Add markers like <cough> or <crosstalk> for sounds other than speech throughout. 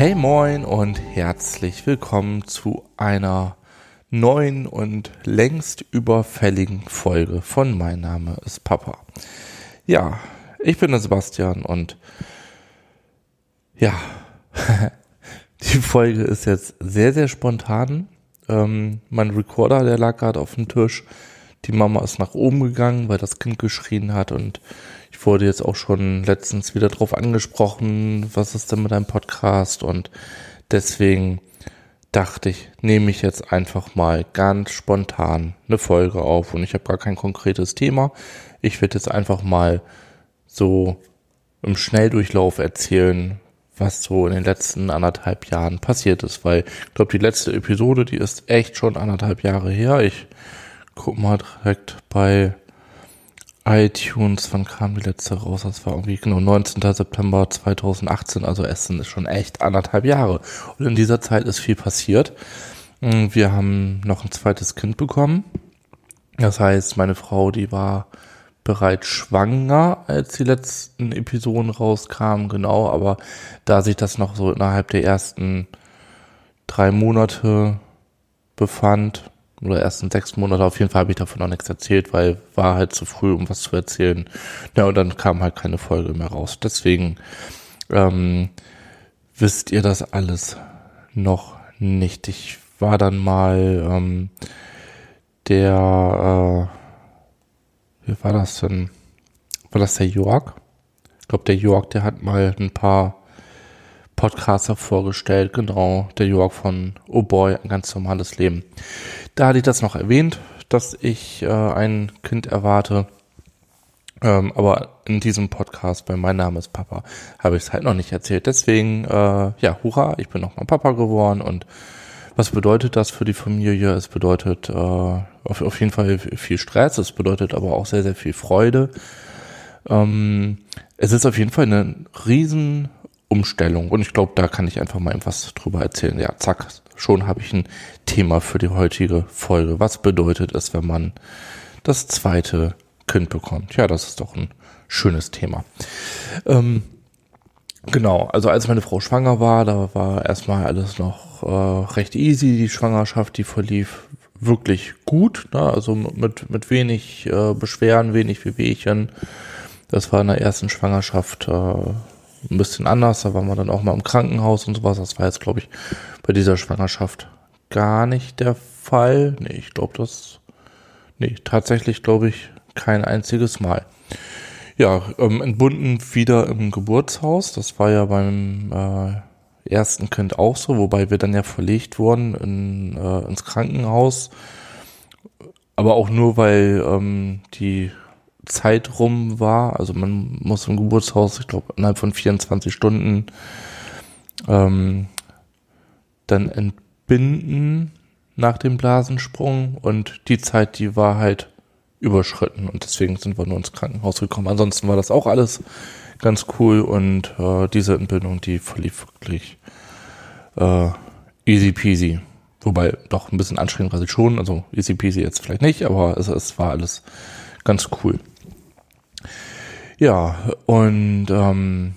Hey moin und herzlich willkommen zu einer neuen und längst überfälligen Folge von Mein Name ist Papa. Ja, ich bin der Sebastian und ja, <laughs> die Folge ist jetzt sehr, sehr spontan. Ähm, mein Recorder, der lag gerade auf dem Tisch. Die Mama ist nach oben gegangen, weil das Kind geschrien hat und ich wurde jetzt auch schon letztens wieder drauf angesprochen, was ist denn mit deinem Podcast und deswegen dachte ich, nehme ich jetzt einfach mal ganz spontan eine Folge auf und ich habe gar kein konkretes Thema. Ich werde jetzt einfach mal so im Schnelldurchlauf erzählen, was so in den letzten anderthalb Jahren passiert ist, weil ich glaube, die letzte Episode, die ist echt schon anderthalb Jahre her. Ich guck mal direkt bei iTunes, wann kam die letzte raus? Das war irgendwie genau 19. September 2018, also Essen ist schon echt anderthalb Jahre. Und in dieser Zeit ist viel passiert. Wir haben noch ein zweites Kind bekommen. Das heißt, meine Frau, die war bereits schwanger, als die letzten Episoden rauskamen, genau, aber da sich das noch so innerhalb der ersten drei Monate befand, oder ersten sechs Monate, auf jeden Fall habe ich davon noch nichts erzählt, weil war halt zu früh, um was zu erzählen. Ja, und dann kam halt keine Folge mehr raus. Deswegen ähm, wisst ihr das alles noch nicht. Ich war dann mal ähm, der äh, wie war das denn? War das der York? Ich glaube, der York, der hat mal ein paar Podcaster vorgestellt, genau, der York von Oh Boy, ein ganz normales Leben. Da hatte ich das noch erwähnt, dass ich äh, ein Kind erwarte. Ähm, aber in diesem Podcast bei Mein Name ist Papa habe ich es halt noch nicht erzählt. Deswegen, äh, ja, hurra, ich bin nochmal Papa geworden und was bedeutet das für die Familie? Es bedeutet äh, auf, auf jeden Fall viel Stress, es bedeutet aber auch sehr, sehr viel Freude. Ähm, es ist auf jeden Fall eine riesen Umstellung und ich glaube, da kann ich einfach mal etwas drüber erzählen. Ja, zack, schon habe ich ein Thema für die heutige Folge. Was bedeutet es, wenn man das zweite Kind bekommt? Ja, das ist doch ein schönes Thema. Ähm, genau, also als meine Frau schwanger war, da war erstmal alles noch äh, recht easy, die Schwangerschaft, die verlief wirklich gut, ne? also mit, mit wenig äh, Beschwerden, wenig Wehwehchen. Das war in der ersten Schwangerschaft äh, ein bisschen anders, da waren wir dann auch mal im Krankenhaus und sowas. Das war jetzt, glaube ich, bei dieser Schwangerschaft gar nicht der Fall. Nee, ich glaube das, nee, tatsächlich glaube ich kein einziges Mal. Ja, ähm, entbunden wieder im Geburtshaus. Das war ja beim äh, ersten Kind auch so, wobei wir dann ja verlegt wurden in, äh, ins Krankenhaus. Aber auch nur, weil ähm, die Zeit rum war. Also man muss im Geburtshaus, ich glaube, innerhalb von 24 Stunden ähm, dann entbinden nach dem Blasensprung und die Zeit, die war halt überschritten und deswegen sind wir nur ins Krankenhaus gekommen. Ansonsten war das auch alles ganz cool und äh, diese Entbindung, die verlief wirklich äh, easy peasy. Wobei doch ein bisschen anstrengend war sie schon, also easy peasy jetzt vielleicht nicht, aber es, es war alles ganz cool. Ja, und ähm,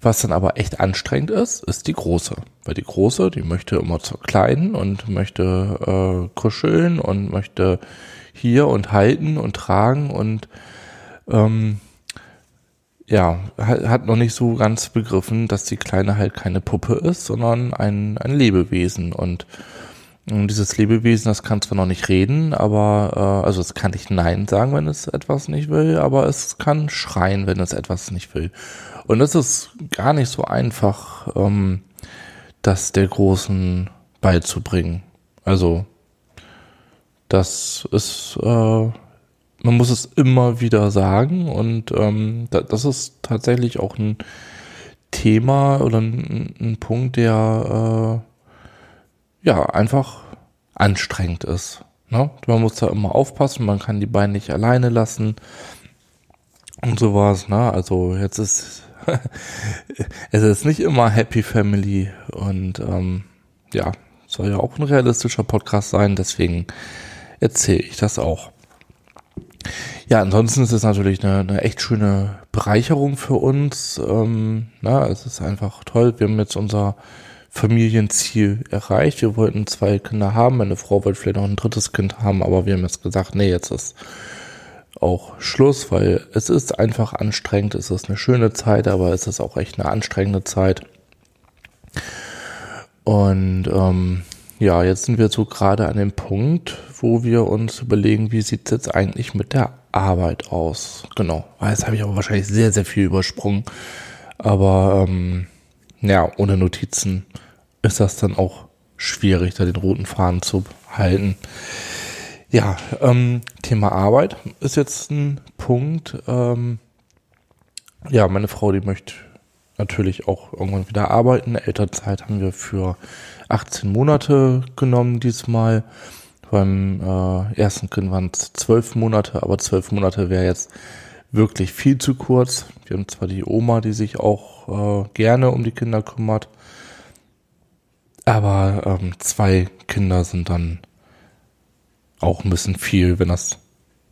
was dann aber echt anstrengend ist, ist die große. Weil die große, die möchte immer zur kleinen und möchte äh, kuscheln und möchte hier und halten und tragen und ähm, ja, hat noch nicht so ganz begriffen, dass die Kleine halt keine Puppe ist, sondern ein, ein Lebewesen. Und, und dieses Lebewesen, das kann zwar noch nicht reden, aber, äh, also es kann nicht Nein sagen, wenn es etwas nicht will, aber es kann schreien, wenn es etwas nicht will. Und es ist gar nicht so einfach, ähm, das der Großen beizubringen. Also, das ist, äh, man muss es immer wieder sagen und ähm, da, das ist tatsächlich auch ein Thema oder ein, ein Punkt, der äh, ja einfach anstrengend ist. Ne? Man muss da immer aufpassen, man kann die Beine nicht alleine lassen und sowas. Ne? Also jetzt ist <laughs> es ist nicht immer Happy Family und ähm, ja, soll ja auch ein realistischer Podcast sein, deswegen erzähle ich das auch. Ja, ansonsten ist es natürlich eine, eine echt schöne Bereicherung für uns. Ähm, na, es ist einfach toll. Wir haben jetzt unser Familienziel erreicht. Wir wollten zwei Kinder haben. Meine Frau wollte vielleicht noch ein drittes Kind haben, aber wir haben jetzt gesagt, nee, jetzt ist auch Schluss, weil es ist einfach anstrengend. Es ist eine schöne Zeit, aber es ist auch echt eine anstrengende Zeit. Und ähm, ja, jetzt sind wir so gerade an dem Punkt, wo wir uns überlegen, wie sieht es jetzt eigentlich mit der Arbeit aus? Genau. Jetzt habe ich aber wahrscheinlich sehr, sehr viel übersprungen. Aber ähm, ja, ohne Notizen ist das dann auch schwierig, da den roten Faden zu halten. Ja, ähm, Thema Arbeit ist jetzt ein Punkt. Ähm, ja, meine Frau, die möchte natürlich auch irgendwann wieder arbeiten. Elternzeit haben wir für 18 Monate genommen diesmal. Beim äh, ersten Kind waren es zwölf Monate, aber zwölf Monate wäre jetzt wirklich viel zu kurz. Wir haben zwar die Oma, die sich auch äh, gerne um die Kinder kümmert, aber ähm, zwei Kinder sind dann auch ein bisschen viel, wenn das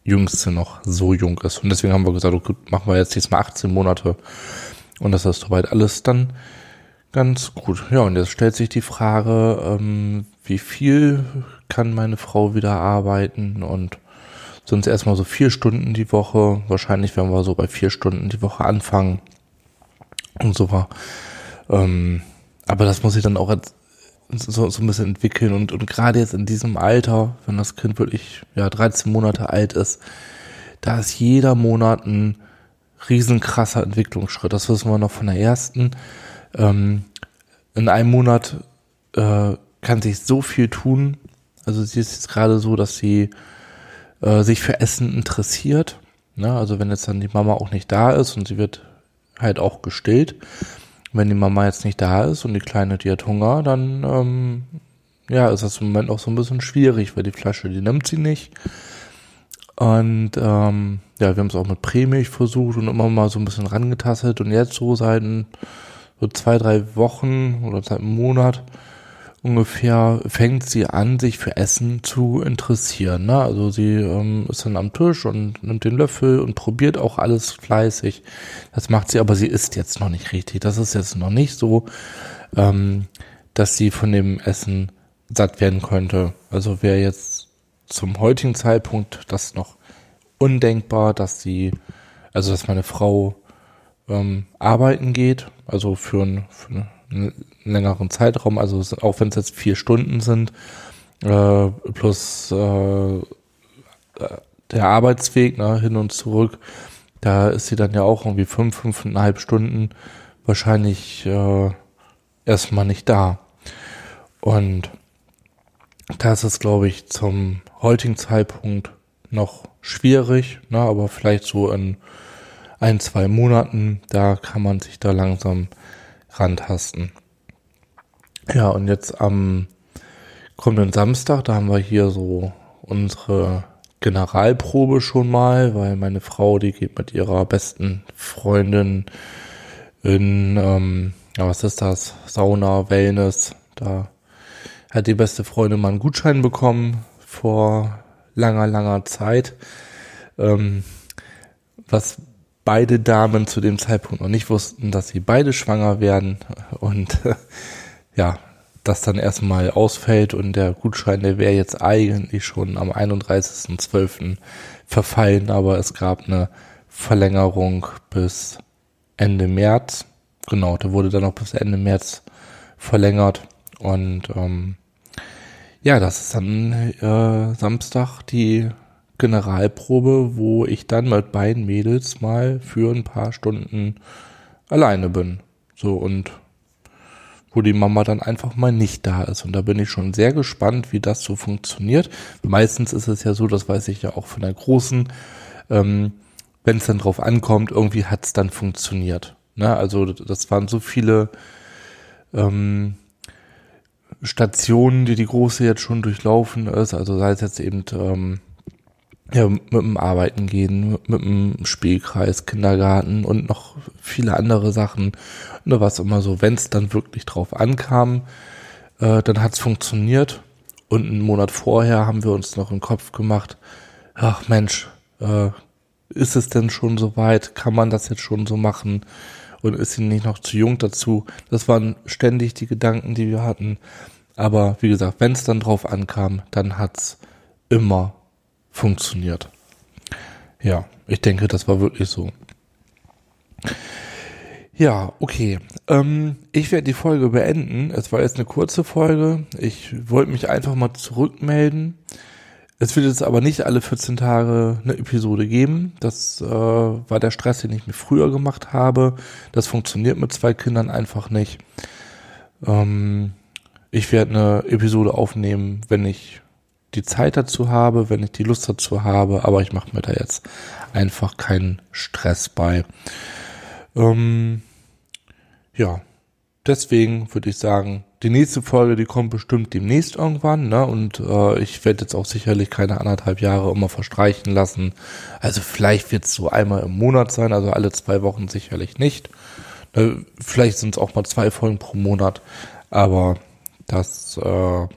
Jüngste noch so jung ist. Und deswegen haben wir gesagt, okay, machen wir jetzt diesmal 18 Monate. Und das ist soweit alles dann ganz gut. Ja, und jetzt stellt sich die Frage, ähm, wie viel kann meine Frau wieder arbeiten? Und es erstmal so vier Stunden die Woche. Wahrscheinlich werden wir so bei vier Stunden die Woche anfangen. Und so war. Ähm, aber das muss ich dann auch so, so ein bisschen entwickeln und, und gerade jetzt in diesem Alter, wenn das Kind wirklich ja 13 Monate alt ist, da ist jeder Monat ein riesenkrasser Entwicklungsschritt. Das wissen wir noch von der ersten. Ähm, in einem Monat äh, kann sich so viel tun. Also sie ist jetzt gerade so, dass sie äh, sich für Essen interessiert. Ne? Also wenn jetzt dann die Mama auch nicht da ist und sie wird halt auch gestillt, wenn die Mama jetzt nicht da ist und die Kleine, die hat Hunger, dann ähm, ja, ist das im Moment auch so ein bisschen schwierig, weil die Flasche, die nimmt sie nicht. Und ähm, ja, wir haben es auch mit Prämilch versucht und immer mal so ein bisschen rangetastet und jetzt so seit so zwei, drei Wochen oder seit einem Monat ungefähr fängt sie an, sich für Essen zu interessieren. Ne? Also sie ähm, ist dann am Tisch und nimmt den Löffel und probiert auch alles fleißig. Das macht sie, aber sie isst jetzt noch nicht richtig. Das ist jetzt noch nicht so, ähm, dass sie von dem Essen satt werden könnte. Also wäre jetzt zum heutigen Zeitpunkt das noch undenkbar, dass sie, also dass meine Frau ähm, arbeiten geht, also für, für eine längeren Zeitraum, also auch wenn es jetzt vier Stunden sind, äh, plus äh, der Arbeitsweg ne, hin und zurück, da ist sie dann ja auch irgendwie fünf, fünfeinhalb Stunden wahrscheinlich äh, erstmal nicht da. Und da ist glaube ich, zum heutigen Zeitpunkt noch schwierig, ne, aber vielleicht so in ein, zwei Monaten, da kann man sich da langsam rantasten. Ja, und jetzt am kommenden Samstag, da haben wir hier so unsere Generalprobe schon mal, weil meine Frau, die geht mit ihrer besten Freundin in, ähm, ja, was ist das? Sauna, Wellness. Da hat die beste Freundin mal einen Gutschein bekommen vor langer, langer Zeit. Ähm, was beide Damen zu dem Zeitpunkt noch nicht wussten, dass sie beide schwanger werden und ja, das dann erstmal ausfällt und der Gutschein, der wäre jetzt eigentlich schon am 31.12. verfallen, aber es gab eine Verlängerung bis Ende März. Genau, der wurde dann noch bis Ende März verlängert und ähm, ja, das ist dann äh, Samstag die Generalprobe, wo ich dann mit beiden Mädels mal für ein paar Stunden alleine bin. So und wo die Mama dann einfach mal nicht da ist. Und da bin ich schon sehr gespannt, wie das so funktioniert. Meistens ist es ja so, das weiß ich ja auch von der großen, ähm, wenn es dann drauf ankommt, irgendwie hat es dann funktioniert. Ne? Also das waren so viele ähm, Stationen, die die große jetzt schon durchlaufen ist. Also sei es jetzt eben ähm, ja, mit dem Arbeiten gehen, mit dem Spielkreis, Kindergarten und noch viele andere Sachen. War es immer so, wenn es dann wirklich drauf ankam, äh, dann hat's funktioniert. Und einen Monat vorher haben wir uns noch im Kopf gemacht, ach Mensch, äh, ist es denn schon so weit? Kann man das jetzt schon so machen? Und ist sie nicht noch zu jung dazu? Das waren ständig die Gedanken, die wir hatten. Aber wie gesagt, wenn es dann drauf ankam, dann hat's immer funktioniert. Ja, ich denke, das war wirklich so. Ja, okay. Ähm, ich werde die Folge beenden. Es war jetzt eine kurze Folge. Ich wollte mich einfach mal zurückmelden. Es wird jetzt aber nicht alle 14 Tage eine Episode geben. Das äh, war der Stress, den ich mir früher gemacht habe. Das funktioniert mit zwei Kindern einfach nicht. Ähm, ich werde eine Episode aufnehmen, wenn ich die Zeit dazu habe, wenn ich die Lust dazu habe, aber ich mache mir da jetzt einfach keinen Stress bei. Ähm, ja, deswegen würde ich sagen, die nächste Folge, die kommt bestimmt demnächst irgendwann, ne? Und äh, ich werde jetzt auch sicherlich keine anderthalb Jahre immer verstreichen lassen. Also vielleicht wird es so einmal im Monat sein, also alle zwei Wochen sicherlich nicht. Ne? Vielleicht sind es auch mal zwei Folgen pro Monat, aber das, äh,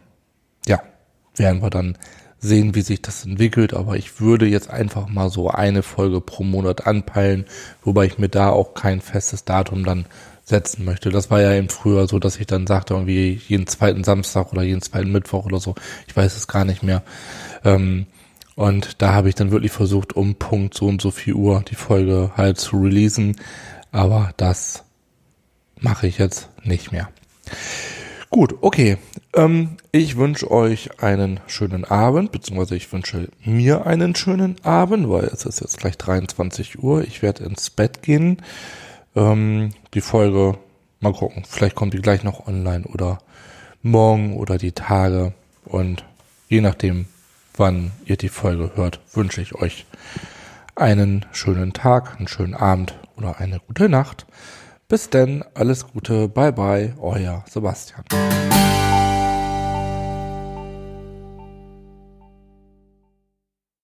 werden wir dann sehen, wie sich das entwickelt. Aber ich würde jetzt einfach mal so eine Folge pro Monat anpeilen, wobei ich mir da auch kein festes Datum dann setzen möchte. Das war ja eben früher so, dass ich dann sagte, irgendwie jeden zweiten Samstag oder jeden zweiten Mittwoch oder so. Ich weiß es gar nicht mehr. Ähm, und da habe ich dann wirklich versucht, um Punkt so und so viel Uhr die Folge halt zu releasen. Aber das mache ich jetzt nicht mehr. Gut, okay. Ähm, ich wünsche euch einen schönen Abend, beziehungsweise ich wünsche mir einen schönen Abend, weil es ist jetzt gleich 23 Uhr. Ich werde ins Bett gehen. Ähm, die Folge, mal gucken, vielleicht kommt die gleich noch online oder morgen oder die Tage. Und je nachdem, wann ihr die Folge hört, wünsche ich euch einen schönen Tag, einen schönen Abend oder eine gute Nacht. Bis denn, alles Gute, bye bye, euer Sebastian.